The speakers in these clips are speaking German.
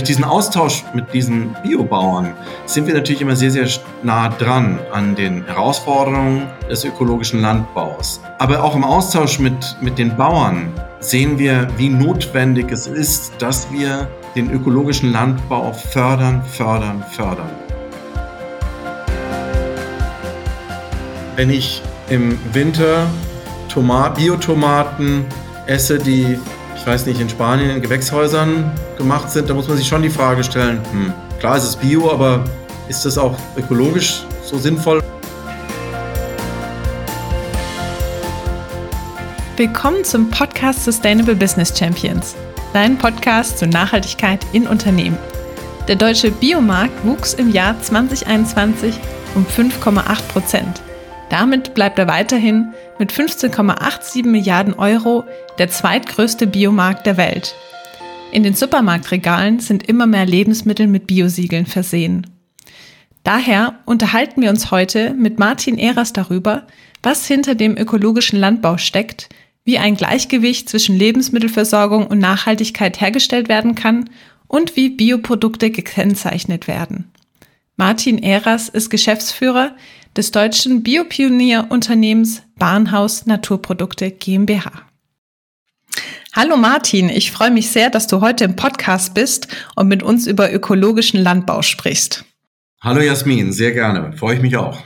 durch diesen Austausch mit diesen Biobauern sind wir natürlich immer sehr, sehr nah dran an den Herausforderungen des ökologischen Landbaus. Aber auch im Austausch mit, mit den Bauern sehen wir, wie notwendig es ist, dass wir den ökologischen Landbau fördern, fördern, fördern. Wenn ich im Winter Tomat Biotomaten esse, die ich weiß nicht, in Spanien in Gewächshäusern gemacht sind, da muss man sich schon die Frage stellen, hm, klar ist es Bio, aber ist das auch ökologisch so sinnvoll? Willkommen zum Podcast Sustainable Business Champions, dein Podcast zur Nachhaltigkeit in Unternehmen. Der deutsche Biomarkt wuchs im Jahr 2021 um 5,8 Prozent. Damit bleibt er weiterhin mit 15,87 Milliarden Euro der zweitgrößte Biomarkt der Welt. In den Supermarktregalen sind immer mehr Lebensmittel mit Biosiegeln versehen. Daher unterhalten wir uns heute mit Martin Ehrers darüber, was hinter dem ökologischen Landbau steckt, wie ein Gleichgewicht zwischen Lebensmittelversorgung und Nachhaltigkeit hergestellt werden kann und wie Bioprodukte gekennzeichnet werden. Martin Ehrers ist Geschäftsführer des deutschen Biopionierunternehmens Bahnhaus Naturprodukte GmbH. Hallo Martin, ich freue mich sehr, dass du heute im Podcast bist und mit uns über ökologischen Landbau sprichst. Hallo Jasmin, sehr gerne, freue ich mich auch.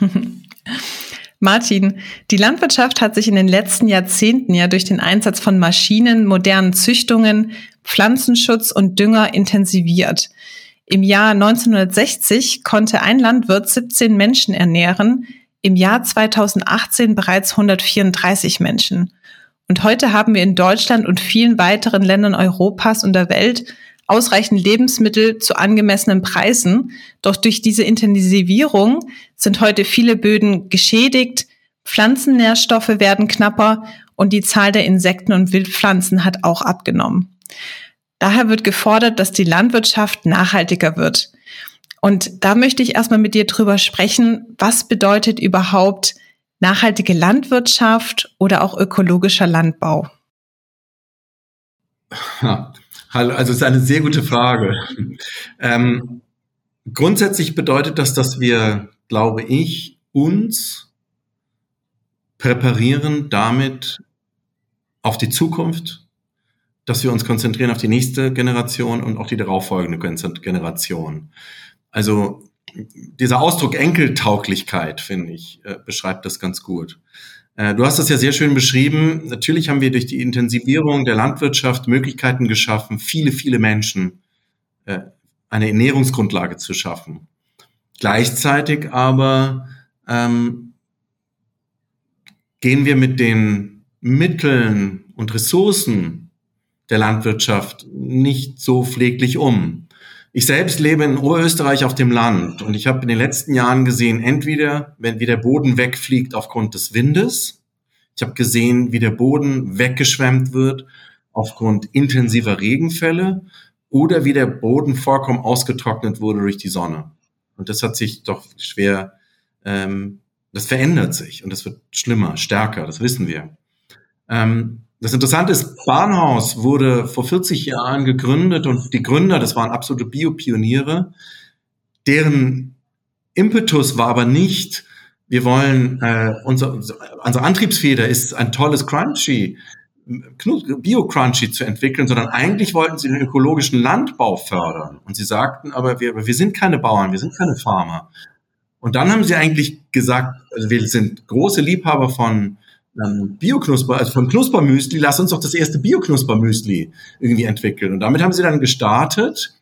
Martin, die Landwirtschaft hat sich in den letzten Jahrzehnten ja durch den Einsatz von Maschinen, modernen Züchtungen, Pflanzenschutz und Dünger intensiviert. Im Jahr 1960 konnte ein Landwirt 17 Menschen ernähren, im Jahr 2018 bereits 134 Menschen. Und heute haben wir in Deutschland und vielen weiteren Ländern Europas und der Welt ausreichend Lebensmittel zu angemessenen Preisen. Doch durch diese Intensivierung sind heute viele Böden geschädigt, Pflanzennährstoffe werden knapper und die Zahl der Insekten und Wildpflanzen hat auch abgenommen. Daher wird gefordert, dass die Landwirtschaft nachhaltiger wird. Und da möchte ich erstmal mit dir drüber sprechen, was bedeutet überhaupt nachhaltige Landwirtschaft oder auch ökologischer Landbau? also es ist eine sehr gute Frage. Ähm, grundsätzlich bedeutet das, dass wir, glaube ich, uns präparieren damit auf die Zukunft dass wir uns konzentrieren auf die nächste Generation und auch die darauffolgende Generation. Also dieser Ausdruck Enkeltauglichkeit, finde ich, äh, beschreibt das ganz gut. Äh, du hast das ja sehr schön beschrieben. Natürlich haben wir durch die Intensivierung der Landwirtschaft Möglichkeiten geschaffen, viele, viele Menschen äh, eine Ernährungsgrundlage zu schaffen. Gleichzeitig aber ähm, gehen wir mit den Mitteln und Ressourcen, der Landwirtschaft nicht so pfleglich um. Ich selbst lebe in Oberösterreich auf dem Land und ich habe in den letzten Jahren gesehen, entweder, wenn wie der Boden wegfliegt aufgrund des Windes, ich habe gesehen, wie der Boden weggeschwemmt wird aufgrund intensiver Regenfälle oder wie der Boden vollkommen ausgetrocknet wurde durch die Sonne. Und das hat sich doch schwer, ähm, das verändert sich und das wird schlimmer, stärker, das wissen wir. Ähm, das Interessante ist, Bahnhaus wurde vor 40 Jahren gegründet und die Gründer, das waren absolute Biopioniere, deren Impetus war aber nicht, wir wollen, äh, unser, unsere Antriebsfeder ist ein tolles Crunchy, Bio-Crunchy zu entwickeln, sondern eigentlich wollten sie den ökologischen Landbau fördern. Und sie sagten, aber wir, wir sind keine Bauern, wir sind keine Farmer. Und dann haben sie eigentlich gesagt, also wir sind große Liebhaber von ähm, Bio-Knusper, also von Knuspermüsli, lass uns doch das erste Bio-Knuspermüsli irgendwie entwickeln. Und damit haben sie dann gestartet,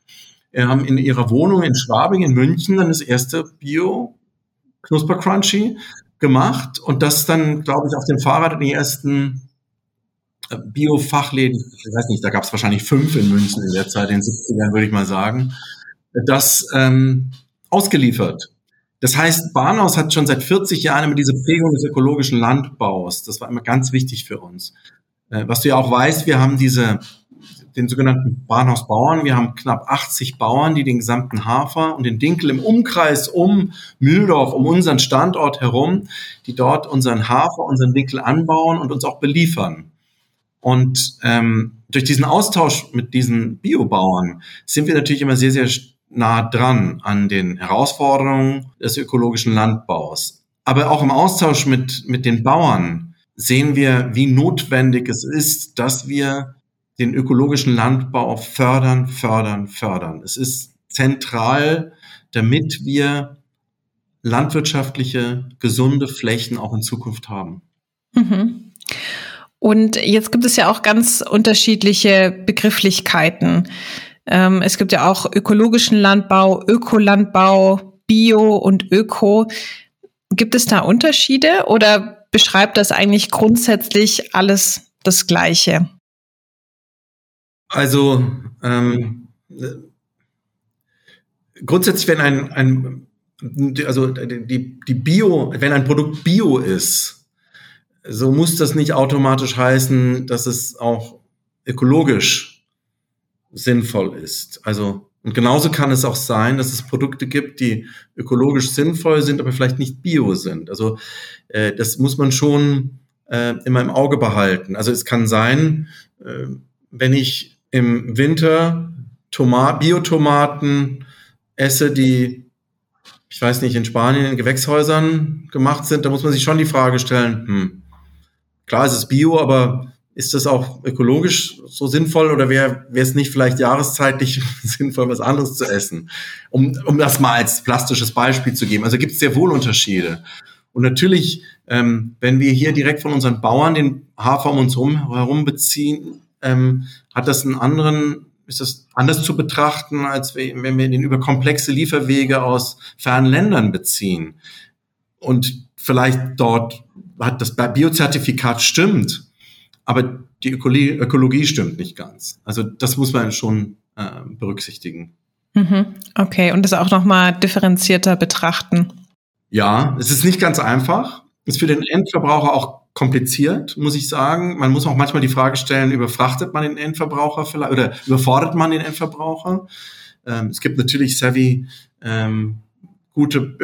haben in ihrer Wohnung in Schwabing in München dann das erste Bio-Knusper-Crunchy gemacht und das dann, glaube ich, auf dem Fahrrad in die ersten äh, Bio-Fachläden, ich weiß nicht, da gab es wahrscheinlich fünf in München in der Zeit, in den 70ern würde ich mal sagen, das ähm, ausgeliefert. Das heißt, Bahnhaus hat schon seit 40 Jahren immer diese Prägung des ökologischen Landbaus. Das war immer ganz wichtig für uns. Äh, was du ja auch weißt, wir haben diese, den sogenannten Bahnhausbauern. Wir haben knapp 80 Bauern, die den gesamten Hafer und den Dinkel im Umkreis um Mühldorf, um unseren Standort herum, die dort unseren Hafer, unseren Dinkel anbauen und uns auch beliefern. Und ähm, durch diesen Austausch mit diesen Biobauern sind wir natürlich immer sehr, sehr nah dran an den Herausforderungen des ökologischen Landbaus. Aber auch im Austausch mit, mit den Bauern sehen wir, wie notwendig es ist, dass wir den ökologischen Landbau fördern, fördern, fördern. Es ist zentral, damit wir landwirtschaftliche, gesunde Flächen auch in Zukunft haben. Mhm. Und jetzt gibt es ja auch ganz unterschiedliche Begrifflichkeiten. Ähm, es gibt ja auch ökologischen Landbau, Ökolandbau, Bio und Öko. Gibt es da Unterschiede oder beschreibt das eigentlich grundsätzlich alles das Gleiche? Also ähm, grundsätzlich, wenn ein, ein also die, die Bio, wenn ein Produkt Bio ist, so muss das nicht automatisch heißen, dass es auch ökologisch sinnvoll ist. Also und genauso kann es auch sein, dass es Produkte gibt, die ökologisch sinnvoll sind, aber vielleicht nicht bio sind. Also äh, das muss man schon äh, immer im Auge behalten. Also es kann sein, äh, wenn ich im Winter Tomat Biotomaten esse, die ich weiß nicht, in Spanien in Gewächshäusern gemacht sind, da muss man sich schon die Frage stellen, hm, klar ist es Bio, aber ist das auch ökologisch so sinnvoll oder wäre es nicht vielleicht jahreszeitlich sinnvoll, was anderes zu essen? Um, um das mal als plastisches Beispiel zu geben. Also gibt es sehr wohl Unterschiede. Und natürlich, ähm, wenn wir hier direkt von unseren Bauern den Hafer um uns herum beziehen, ähm, hat das einen anderen, ist das anders zu betrachten, als wenn wir den über komplexe Lieferwege aus fernen Ländern beziehen. Und vielleicht dort hat das Biozertifikat stimmt, aber die Ökologie, Ökologie stimmt nicht ganz. Also das muss man schon äh, berücksichtigen. Mhm. Okay, und das auch nochmal differenzierter betrachten. Ja, es ist nicht ganz einfach. Ist für den Endverbraucher auch kompliziert, muss ich sagen. Man muss auch manchmal die Frage stellen, überfrachtet man den Endverbraucher vielleicht oder überfordert man den Endverbraucher? Ähm, es gibt natürlich savvy ähm, gute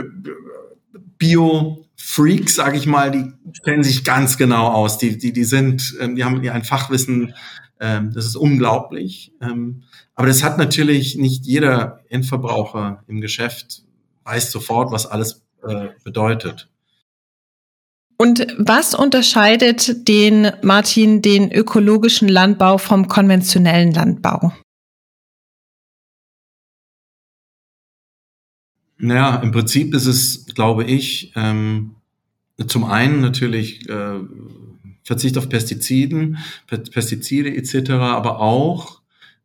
Bio Freaks, sage ich mal, die kennen sich ganz genau aus. Die, die, die sind, ähm, die haben ja ein Fachwissen, ähm, das ist unglaublich. Ähm, aber das hat natürlich nicht jeder Endverbraucher im Geschäft weiß sofort, was alles äh, bedeutet. Und was unterscheidet den, Martin, den ökologischen Landbau vom konventionellen Landbau? Naja, im Prinzip ist es, glaube ich, ähm, zum einen natürlich äh, Verzicht auf Pestiziden, Pestizide etc., aber auch,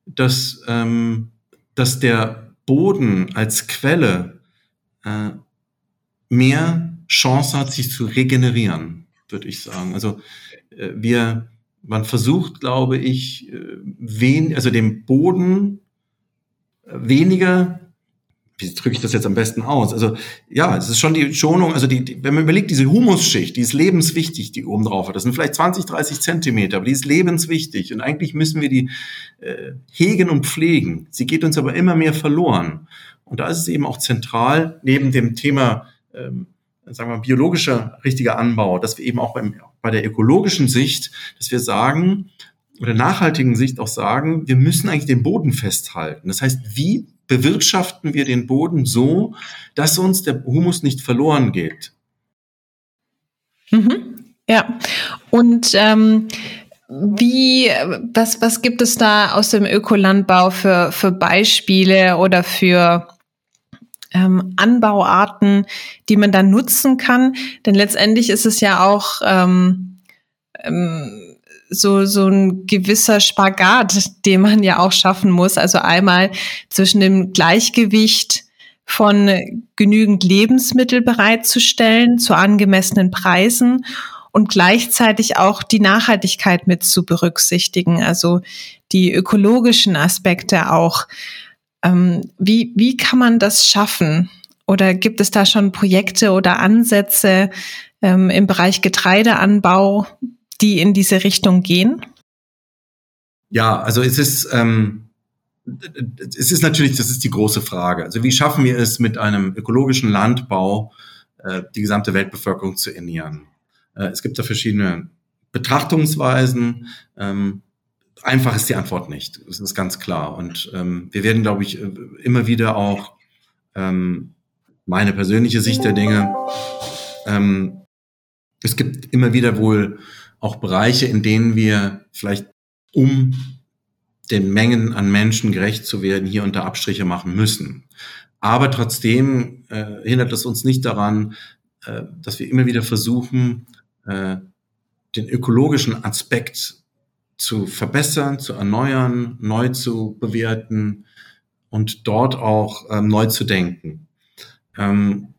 dass, ähm, dass der Boden als Quelle äh, mehr Chance hat, sich zu regenerieren, würde ich sagen. Also äh, wir, man versucht, glaube ich, äh, wen, also dem Boden weniger wie drücke ich das jetzt am besten aus? Also ja, es ist schon die Schonung, also die, die, wenn man überlegt, diese Humusschicht, die ist lebenswichtig, die oben drauf hat. Das sind vielleicht 20, 30 Zentimeter, aber die ist lebenswichtig. Und eigentlich müssen wir die äh, hegen und pflegen. Sie geht uns aber immer mehr verloren. Und da ist es eben auch zentral, neben dem Thema, ähm, sagen wir, biologischer richtiger Anbau, dass wir eben auch beim, bei der ökologischen Sicht, dass wir sagen, oder nachhaltigen Sicht auch sagen, wir müssen eigentlich den Boden festhalten. Das heißt, wie bewirtschaften wir den Boden so, dass uns der Humus nicht verloren geht. Mhm. Ja, und ähm, wie, was, was gibt es da aus dem Ökolandbau für, für Beispiele oder für ähm, Anbauarten, die man dann nutzen kann? Denn letztendlich ist es ja auch ähm, ähm, so, so ein gewisser Spagat, den man ja auch schaffen muss. Also einmal zwischen dem Gleichgewicht von genügend Lebensmittel bereitzustellen zu angemessenen Preisen und gleichzeitig auch die Nachhaltigkeit mit zu berücksichtigen, also die ökologischen Aspekte auch. Ähm, wie, wie kann man das schaffen? Oder gibt es da schon Projekte oder Ansätze ähm, im Bereich Getreideanbau, die in diese Richtung gehen? Ja, also es ist, ähm, es ist natürlich, das ist die große Frage. Also wie schaffen wir es mit einem ökologischen Landbau, äh, die gesamte Weltbevölkerung zu ernähren? Äh, es gibt da verschiedene Betrachtungsweisen. Ähm, einfach ist die Antwort nicht. Das ist ganz klar. Und ähm, wir werden, glaube ich, immer wieder auch ähm, meine persönliche Sicht der Dinge. Ähm, es gibt immer wieder wohl auch Bereiche, in denen wir vielleicht um den Mengen an Menschen gerecht zu werden, hier unter Abstriche machen müssen. Aber trotzdem äh, hindert es uns nicht daran, äh, dass wir immer wieder versuchen, äh, den ökologischen Aspekt zu verbessern, zu erneuern, neu zu bewerten und dort auch ähm, neu zu denken. Ähm,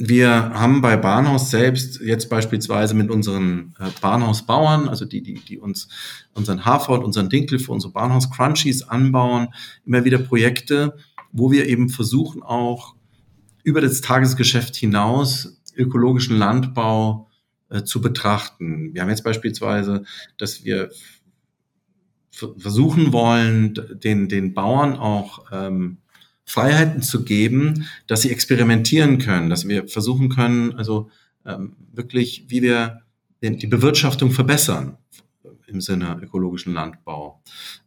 wir haben bei Bahnhaus selbst jetzt beispielsweise mit unseren äh, Bahnhausbauern, also die, die, die uns unseren Hafer und unseren Dinkel für unsere Bahnhaus-Crunchies anbauen, immer wieder Projekte, wo wir eben versuchen auch über das Tagesgeschäft hinaus ökologischen Landbau äh, zu betrachten. Wir haben jetzt beispielsweise, dass wir versuchen wollen, den, den Bauern auch ähm, Freiheiten zu geben, dass sie experimentieren können, dass wir versuchen können, also ähm, wirklich, wie wir den, die Bewirtschaftung verbessern im Sinne ökologischen Landbau.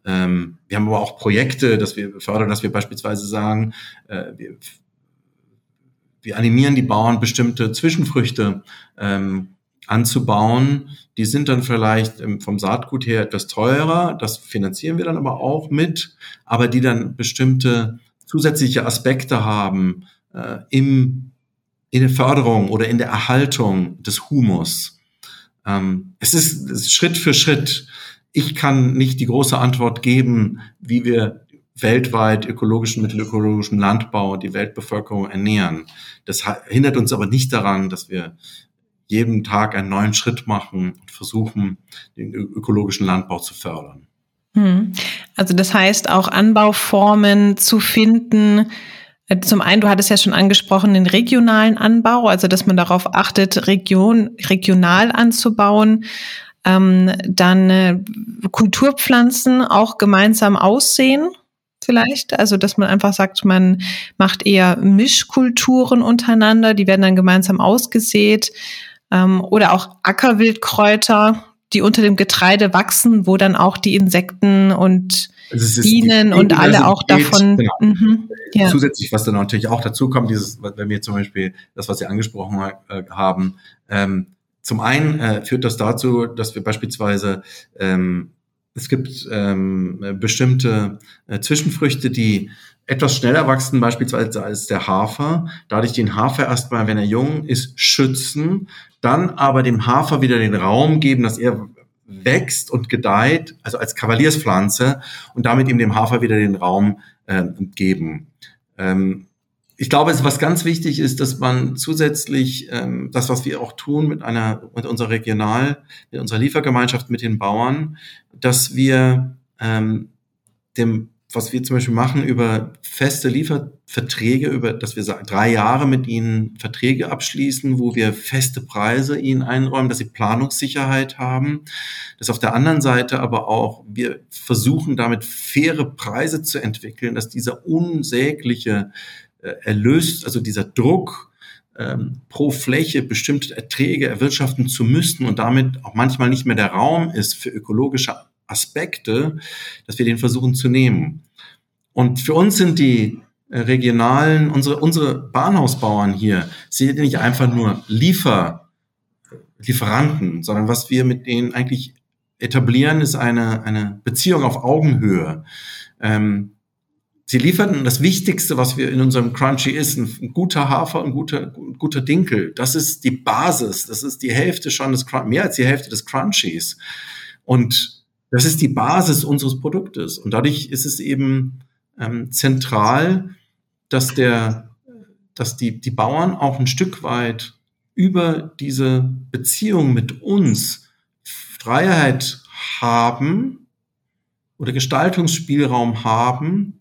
Ähm, wir haben aber auch Projekte, dass wir fördern, dass wir beispielsweise sagen, äh, wir, wir animieren die Bauern, bestimmte Zwischenfrüchte ähm, anzubauen. Die sind dann vielleicht ähm, vom Saatgut her etwas teurer. Das finanzieren wir dann aber auch mit, aber die dann bestimmte zusätzliche Aspekte haben äh, im, in der Förderung oder in der Erhaltung des Humus. Ähm, es, ist, es ist Schritt für Schritt. Ich kann nicht die große Antwort geben, wie wir weltweit ökologischen, mittelökologischen Landbau die Weltbevölkerung ernähren. Das hindert uns aber nicht daran, dass wir jeden Tag einen neuen Schritt machen und versuchen, den ökologischen Landbau zu fördern. Hm. Also das heißt auch Anbauformen zu finden. Äh, zum einen, du hattest ja schon angesprochen, den regionalen Anbau, also dass man darauf achtet, Region, regional anzubauen. Ähm, dann äh, Kulturpflanzen auch gemeinsam aussehen vielleicht. Also, dass man einfach sagt, man macht eher Mischkulturen untereinander, die werden dann gemeinsam ausgesät ähm, oder auch Ackerwildkräuter, die unter dem Getreide wachsen, wo dann auch die Insekten und Bienen und alle auch davon. Genau. Mhm, ja. Zusätzlich, was dann natürlich auch dazu kommt, dieses, wenn wir zum Beispiel das, was Sie angesprochen äh, haben, ähm, zum einen äh, führt das dazu, dass wir beispielsweise ähm, es gibt ähm, bestimmte äh, Zwischenfrüchte, die etwas schneller wachsen, beispielsweise als der Hafer. Dadurch den Hafer erstmal, wenn er jung ist, schützen, dann aber dem Hafer wieder den Raum geben, dass er wächst und gedeiht, also als Kavalierspflanze und damit ihm dem Hafer wieder den Raum äh, geben. Ähm, ich glaube, was ganz wichtig ist, dass man zusätzlich ähm, das, was wir auch tun mit einer, mit unserer Regional, mit unserer Liefergemeinschaft, mit den Bauern, dass wir ähm, dem was wir zum Beispiel machen über feste Lieferverträge, über, dass wir drei Jahre mit ihnen Verträge abschließen, wo wir feste Preise ihnen einräumen, dass sie Planungssicherheit haben. Dass auf der anderen Seite aber auch wir versuchen, damit faire Preise zu entwickeln, dass dieser unsägliche äh, Erlös, also dieser Druck, ähm, pro Fläche bestimmte Erträge erwirtschaften zu müssen und damit auch manchmal nicht mehr der Raum ist für ökologische Aspekte, dass wir den versuchen zu nehmen. Und für uns sind die äh, regionalen, unsere, unsere Bahnhausbauern hier, sind nicht einfach nur Liefer, Lieferanten, sondern was wir mit denen eigentlich etablieren, ist eine, eine Beziehung auf Augenhöhe. Ähm, sie lieferten das Wichtigste, was wir in unserem Crunchy ist, ein, guter Hafer, ein guter, ein guter Dinkel. Das ist die Basis, das ist die Hälfte schon des, mehr als die Hälfte des Crunchies. Und das ist die Basis unseres Produktes. Und dadurch ist es eben ähm, zentral, dass der, dass die, die Bauern auch ein Stück weit über diese Beziehung mit uns Freiheit haben oder Gestaltungsspielraum haben,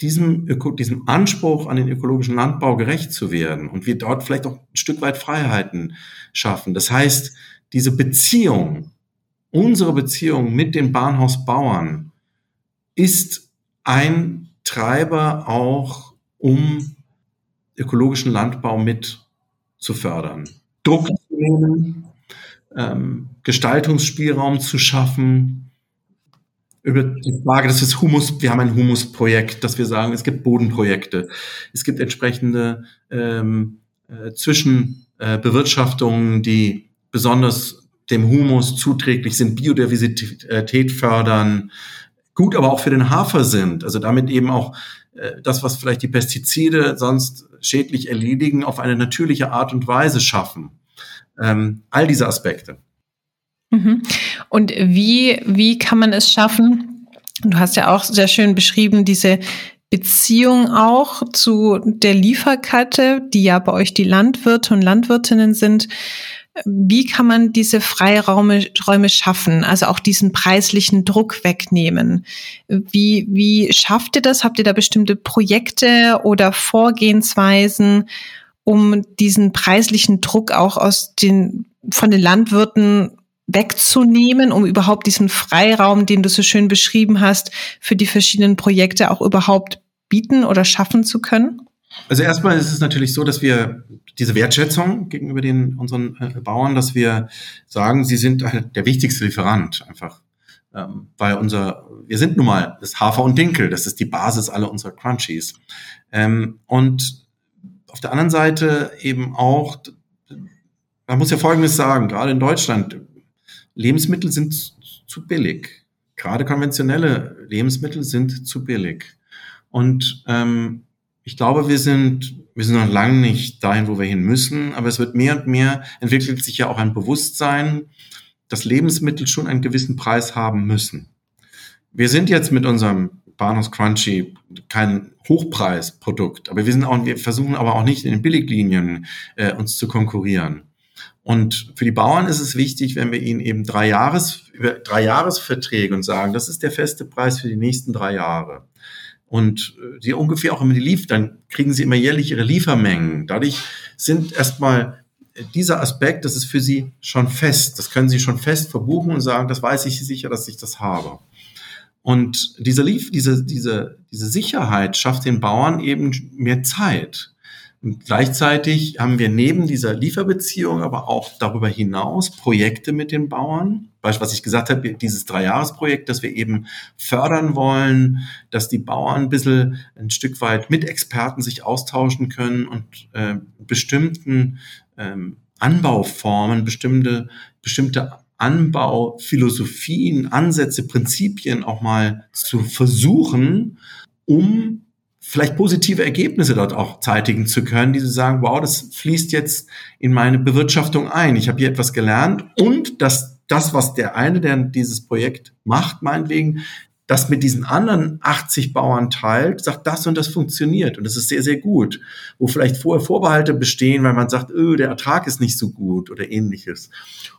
diesem, Öko, diesem Anspruch an den ökologischen Landbau gerecht zu werden und wir dort vielleicht auch ein Stück weit Freiheiten schaffen. Das heißt, diese Beziehung unsere Beziehung mit den Bahnhausbauern ist ein Treiber auch, um ökologischen Landbau mit zu fördern. Druck zu nehmen, ähm, Gestaltungsspielraum zu schaffen, über die Frage, dass es Humus, wir haben ein Humusprojekt, dass wir sagen, es gibt Bodenprojekte, es gibt entsprechende ähm, äh, Zwischenbewirtschaftungen, äh, die besonders dem Humus zuträglich sind, Biodiversität fördern, gut aber auch für den Hafer sind, also damit eben auch äh, das, was vielleicht die Pestizide sonst schädlich erledigen, auf eine natürliche Art und Weise schaffen. Ähm, all diese Aspekte. Mhm. Und wie, wie kann man es schaffen? Du hast ja auch sehr schön beschrieben, diese Beziehung auch zu der Lieferkette, die ja bei euch die Landwirte und Landwirtinnen sind. Wie kann man diese Freiräume Räume schaffen, also auch diesen preislichen Druck wegnehmen? Wie, wie schafft ihr das? Habt ihr da bestimmte Projekte oder Vorgehensweisen, um diesen preislichen Druck auch aus den, von den Landwirten wegzunehmen, um überhaupt diesen Freiraum, den du so schön beschrieben hast, für die verschiedenen Projekte auch überhaupt bieten oder schaffen zu können? Also erstmal ist es natürlich so, dass wir diese Wertschätzung gegenüber den unseren äh, Bauern, dass wir sagen, sie sind halt der wichtigste Lieferant einfach, ähm, weil unser wir sind nun mal das Hafer und Dinkel, das ist die Basis aller unserer Crunchies. Ähm, und auf der anderen Seite eben auch, man muss ja Folgendes sagen, gerade in Deutschland, Lebensmittel sind zu billig. Gerade konventionelle Lebensmittel sind zu billig. Und ähm, ich glaube, wir sind, wir sind noch lange nicht dahin, wo wir hin müssen, aber es wird mehr und mehr, entwickelt sich ja auch ein Bewusstsein, dass Lebensmittel schon einen gewissen Preis haben müssen. Wir sind jetzt mit unserem Banos Crunchy kein Hochpreisprodukt, aber wir sind auch, wir versuchen aber auch nicht in den Billiglinien äh, uns zu konkurrieren. Und für die Bauern ist es wichtig, wenn wir ihnen eben drei Jahres, über drei Jahresverträge und sagen, das ist der feste Preis für die nächsten drei Jahre. Und äh, die ungefähr auch immer die lief, dann kriegen sie immer jährlich ihre Liefermengen. Dadurch sind erstmal äh, dieser Aspekt, das ist für sie schon fest. Das können sie schon fest verbuchen und sagen, das weiß ich sicher, dass ich das habe. Und diese, Lief diese, diese, diese Sicherheit schafft den Bauern eben mehr Zeit. Und gleichzeitig haben wir neben dieser Lieferbeziehung aber auch darüber hinaus Projekte mit den Bauern. Beispiel, was ich gesagt habe, dieses Dreijahresprojekt, das wir eben fördern wollen, dass die Bauern ein bisschen ein Stück weit mit Experten sich austauschen können und äh, bestimmten ähm, Anbauformen, bestimmte, bestimmte Anbauphilosophien, Ansätze, Prinzipien auch mal zu versuchen, um vielleicht positive Ergebnisse dort auch zeitigen zu können, die sie sagen, wow, das fließt jetzt in meine Bewirtschaftung ein. Ich habe hier etwas gelernt und dass das, was der eine, der dieses Projekt macht, meinetwegen, das mit diesen anderen 80 Bauern teilt, sagt, das und das funktioniert und das ist sehr, sehr gut. Wo vielleicht vorher Vorbehalte bestehen, weil man sagt, öh, der Ertrag ist nicht so gut oder ähnliches.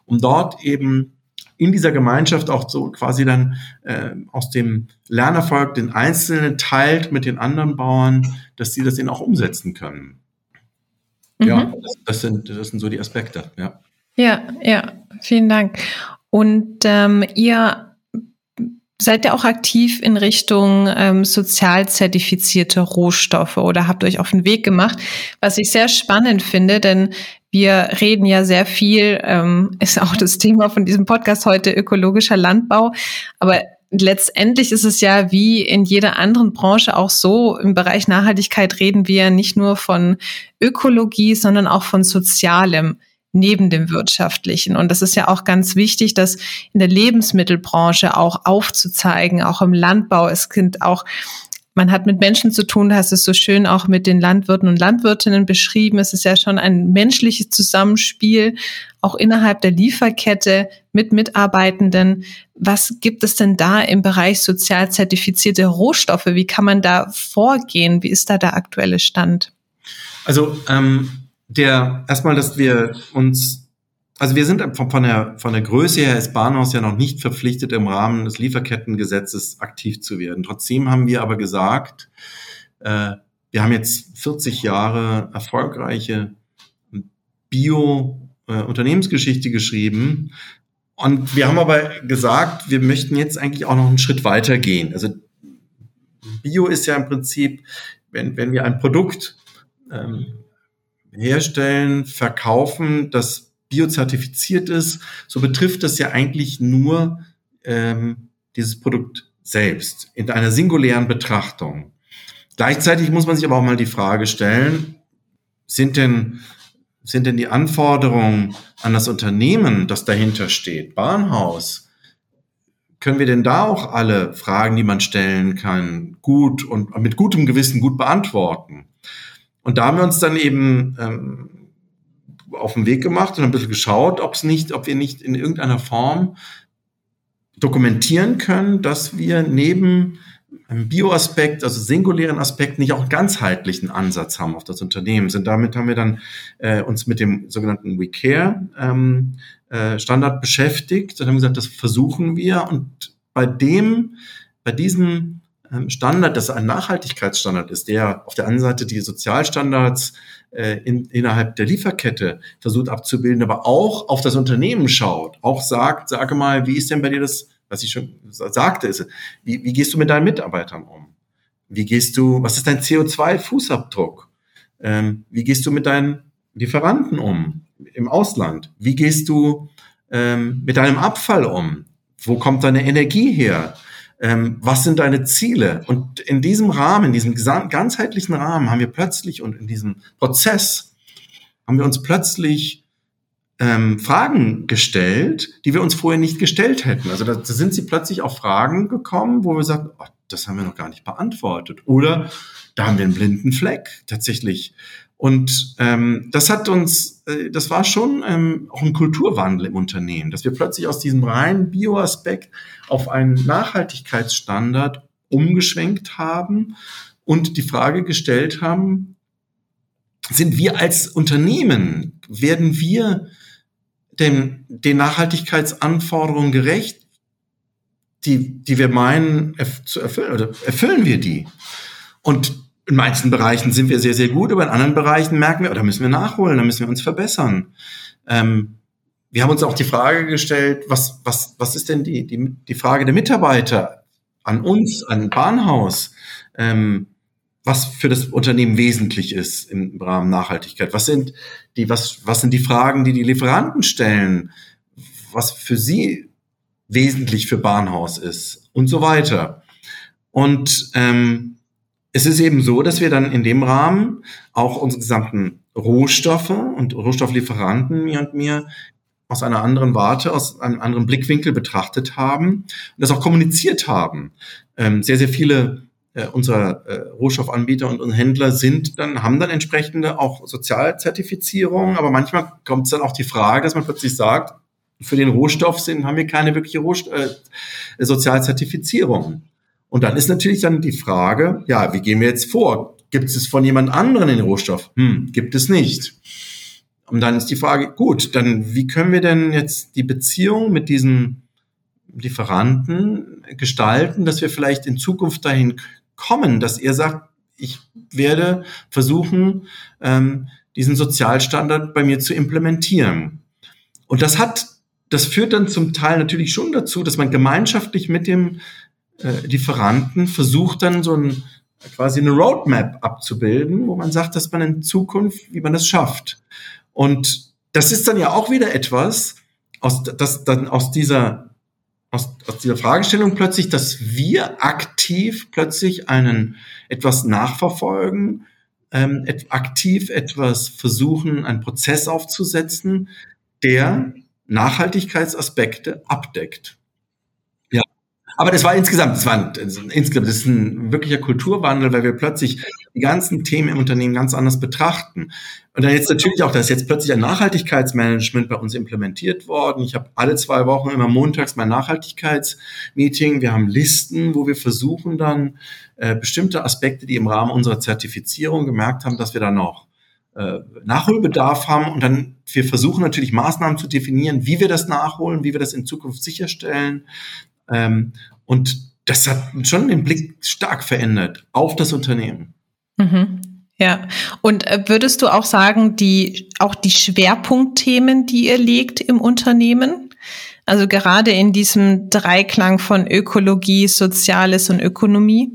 Um dort eben in dieser Gemeinschaft auch so quasi dann äh, aus dem Lernerfolg den Einzelnen teilt mit den anderen Bauern, dass sie das eben auch umsetzen können. Mhm. Ja, das, das, sind, das sind so die Aspekte, ja. Ja, ja, vielen Dank. Und ähm, ihr seid ihr auch aktiv in Richtung ähm, sozial zertifizierte Rohstoffe oder habt euch auf den Weg gemacht, was ich sehr spannend finde, denn wir reden ja sehr viel, ähm, ist auch das Thema von diesem Podcast heute, ökologischer Landbau. Aber letztendlich ist es ja wie in jeder anderen Branche auch so, im Bereich Nachhaltigkeit reden wir nicht nur von Ökologie, sondern auch von Sozialem neben dem wirtschaftlichen. Und das ist ja auch ganz wichtig, das in der Lebensmittelbranche auch aufzuzeigen, auch im Landbau. Es sind auch man hat mit Menschen zu tun, hast es so schön auch mit den Landwirten und Landwirtinnen beschrieben. Es ist ja schon ein menschliches Zusammenspiel, auch innerhalb der Lieferkette mit Mitarbeitenden. Was gibt es denn da im Bereich sozial zertifizierte Rohstoffe? Wie kann man da vorgehen? Wie ist da der aktuelle Stand? Also ähm, der erstmal, dass wir uns also wir sind von der, von der Größe her ist Bahnhaus ja noch nicht verpflichtet, im Rahmen des Lieferkettengesetzes aktiv zu werden. Trotzdem haben wir aber gesagt, äh, wir haben jetzt 40 Jahre erfolgreiche Bio-Unternehmensgeschichte äh, geschrieben. Und wir haben aber gesagt, wir möchten jetzt eigentlich auch noch einen Schritt weiter gehen. Also Bio ist ja im Prinzip, wenn, wenn wir ein Produkt ähm, herstellen, verkaufen, das biozertifiziert ist, so betrifft das ja eigentlich nur ähm, dieses Produkt selbst in einer singulären Betrachtung. Gleichzeitig muss man sich aber auch mal die Frage stellen, sind denn, sind denn die Anforderungen an das Unternehmen, das dahinter steht, Bahnhaus, können wir denn da auch alle Fragen, die man stellen kann, gut und mit gutem Gewissen gut beantworten? Und da haben wir uns dann eben ähm, auf den Weg gemacht und ein bisschen geschaut, ob es nicht, ob wir nicht in irgendeiner Form dokumentieren können, dass wir neben einem Bioaspekt, also singulären Aspekt, nicht auch einen ganzheitlichen Ansatz haben auf das Unternehmen. Und damit haben wir dann äh, uns mit dem sogenannten WeCare ähm, äh, Standard beschäftigt und haben gesagt, das versuchen wir. Und bei dem, bei diesem ähm, Standard, das ein Nachhaltigkeitsstandard ist, der auf der einen Seite die Sozialstandards äh, in, innerhalb der Lieferkette versucht abzubilden, aber auch auf das Unternehmen schaut, auch sagt, sage mal, wie ist denn bei dir das was ich schon sagte, ist, wie, wie gehst du mit deinen Mitarbeitern um? Wie gehst du, was ist dein CO2-Fußabdruck? Ähm, wie gehst du mit deinen Lieferanten um im Ausland? Wie gehst du ähm, mit deinem Abfall um? Wo kommt deine Energie her? Ähm, was sind deine Ziele? Und in diesem Rahmen, in diesem ganzheitlichen Rahmen haben wir plötzlich und in diesem Prozess haben wir uns plötzlich ähm, Fragen gestellt, die wir uns vorher nicht gestellt hätten. Also da, sind sie plötzlich auf Fragen gekommen, wo wir sagen, oh, das haben wir noch gar nicht beantwortet. Oder da haben wir einen blinden Fleck tatsächlich. Und ähm, das hat uns, äh, das war schon ähm, auch ein Kulturwandel im Unternehmen, dass wir plötzlich aus diesem reinen Bioaspekt auf einen Nachhaltigkeitsstandard umgeschwenkt haben und die Frage gestellt haben, sind wir als Unternehmen, werden wir dem, den Nachhaltigkeitsanforderungen gerecht, die, die wir meinen zu erfüllen, oder erfüllen wir die? Und in manchen Bereichen sind wir sehr, sehr gut, aber in anderen Bereichen merken wir, oh, da müssen wir nachholen, da müssen wir uns verbessern. Ähm, wir haben uns auch die Frage gestellt, was, was, was ist denn die, die, die Frage der Mitarbeiter an uns, an Bahnhaus? Ähm, was für das Unternehmen wesentlich ist im Rahmen Nachhaltigkeit. Was sind die, was, was sind die Fragen, die die Lieferanten stellen? Was für sie wesentlich für Bahnhaus ist und so weiter. Und ähm, es ist eben so, dass wir dann in dem Rahmen auch unsere gesamten Rohstoffe und Rohstofflieferanten mir und mir aus einer anderen Warte, aus einem anderen Blickwinkel betrachtet haben und das auch kommuniziert haben. Ähm, sehr, sehr viele äh, unserer äh, Rohstoffanbieter und, Händler sind dann, haben dann entsprechende auch Sozialzertifizierungen, aber manchmal kommt es dann auch die Frage, dass man plötzlich sagt, für den Rohstoff sind, haben wir keine wirkliche Rohst äh, Sozialzertifizierung. Und dann ist natürlich dann die Frage, ja, wie gehen wir jetzt vor? Gibt es von jemand anderen den Rohstoff? Hm, gibt es nicht. Und dann ist die Frage, gut, dann wie können wir denn jetzt die Beziehung mit diesen Lieferanten gestalten, dass wir vielleicht in Zukunft dahin kommen, dass er sagt, ich werde versuchen, ähm, diesen Sozialstandard bei mir zu implementieren. Und das hat, das führt dann zum Teil natürlich schon dazu, dass man gemeinschaftlich mit dem äh, Lieferanten versucht dann so ein quasi eine Roadmap abzubilden, wo man sagt, dass man in Zukunft, wie man das schafft. Und das ist dann ja auch wieder etwas, aus, das dann aus dieser aus, aus dieser Fragestellung plötzlich, dass wir aktiv plötzlich einen etwas nachverfolgen, ähm, et, aktiv etwas versuchen, einen Prozess aufzusetzen, der Nachhaltigkeitsaspekte abdeckt. Aber das war insgesamt, das war insgesamt, das ist ein wirklicher Kulturwandel, weil wir plötzlich die ganzen Themen im Unternehmen ganz anders betrachten. Und dann jetzt natürlich auch, da ist jetzt plötzlich ein Nachhaltigkeitsmanagement bei uns implementiert worden. Ich habe alle zwei Wochen immer montags mein Nachhaltigkeitsmeeting. Wir haben Listen, wo wir versuchen dann äh, bestimmte Aspekte, die im Rahmen unserer Zertifizierung gemerkt haben, dass wir da noch äh, Nachholbedarf haben und dann wir versuchen natürlich Maßnahmen zu definieren, wie wir das nachholen, wie wir das in Zukunft sicherstellen, ähm, und das hat schon den Blick stark verändert auf das Unternehmen. Mhm. Ja, und äh, würdest du auch sagen, die auch die Schwerpunktthemen, die ihr legt im Unternehmen, also gerade in diesem Dreiklang von Ökologie, Soziales und Ökonomie?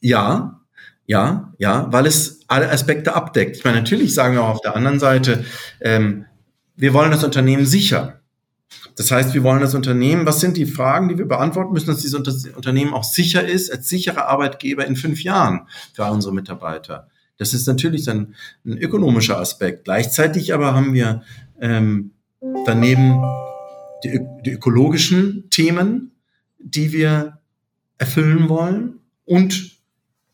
Ja, ja, ja, weil es alle Aspekte abdeckt. Ich meine, natürlich sagen wir auch auf der anderen Seite, ähm, wir wollen das Unternehmen sicher Das heißt, wir wollen das Unternehmen, was sind die Fragen, die wir beantworten müssen, dass dieses Unternehmen auch sicher ist, als sicherer Arbeitgeber in fünf Jahren für unsere Mitarbeiter. Das ist natürlich dann ein ökonomischer Aspekt. Gleichzeitig aber haben wir ähm, daneben die, die ökologischen Themen, die wir erfüllen wollen und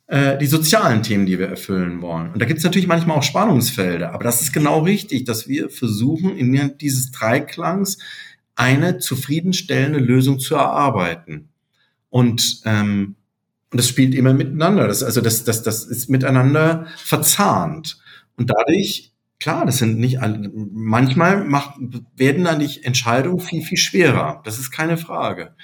äh, die sozialen Themen, die wir erfüllen wollen. Und da gibt es natürlich manchmal auch Spannungsfelder, aber das ist genau richtig, dass wir versuchen, in dieses Dreiklangs eine zufriedenstellende Lösung zu erarbeiten. Und ähm, und das spielt immer miteinander. Das, also das, das, das ist miteinander verzahnt. Und dadurch, klar, das sind nicht alle, manchmal macht, werden dann die Entscheidungen viel, viel schwerer. Das ist keine Frage.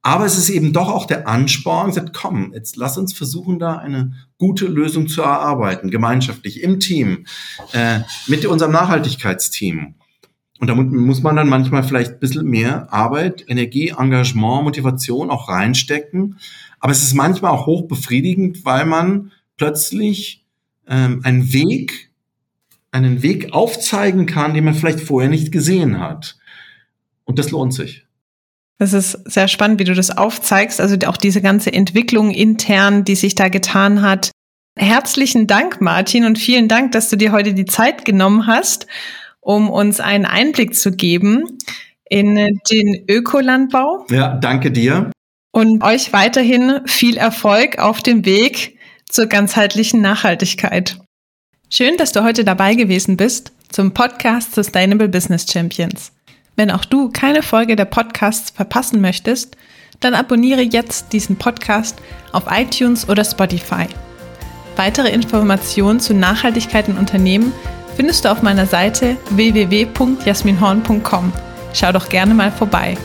Aber es ist eben doch auch der Ansporn, sagt, komm, jetzt lass uns versuchen, da eine gute Lösung zu erarbeiten, gemeinschaftlich, im Team, äh, mit unserem Nachhaltigkeitsteam. Und da muss man dann manchmal vielleicht ein bisschen mehr Arbeit, Energie, Engagement, Motivation auch reinstecken. Aber es ist manchmal auch hoch befriedigend, weil man plötzlich ähm, einen Weg, einen Weg aufzeigen kann, den man vielleicht vorher nicht gesehen hat. Und das lohnt sich. Das ist sehr spannend, wie du das aufzeigst. Also auch diese ganze Entwicklung intern, die sich da getan hat. Herzlichen Dank, Martin, und vielen Dank, dass du dir heute die Zeit genommen hast um uns einen Einblick zu geben in den Ökolandbau. Ja, danke dir. Und euch weiterhin viel Erfolg auf dem Weg zur ganzheitlichen Nachhaltigkeit. Schön, dass du heute dabei gewesen bist zum Podcast Sustainable Business Champions. Wenn auch du keine Folge der Podcasts verpassen möchtest, dann abonniere jetzt diesen Podcast auf iTunes oder Spotify. Weitere Informationen zu Nachhaltigkeit in Unternehmen findest du auf meiner Seite www.jasminhorn.com. Schau doch gerne mal vorbei.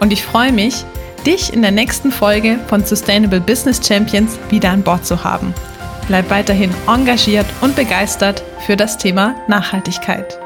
Und ich freue mich, dich in der nächsten Folge von Sustainable Business Champions wieder an Bord zu haben. Bleib weiterhin engagiert und begeistert für das Thema Nachhaltigkeit.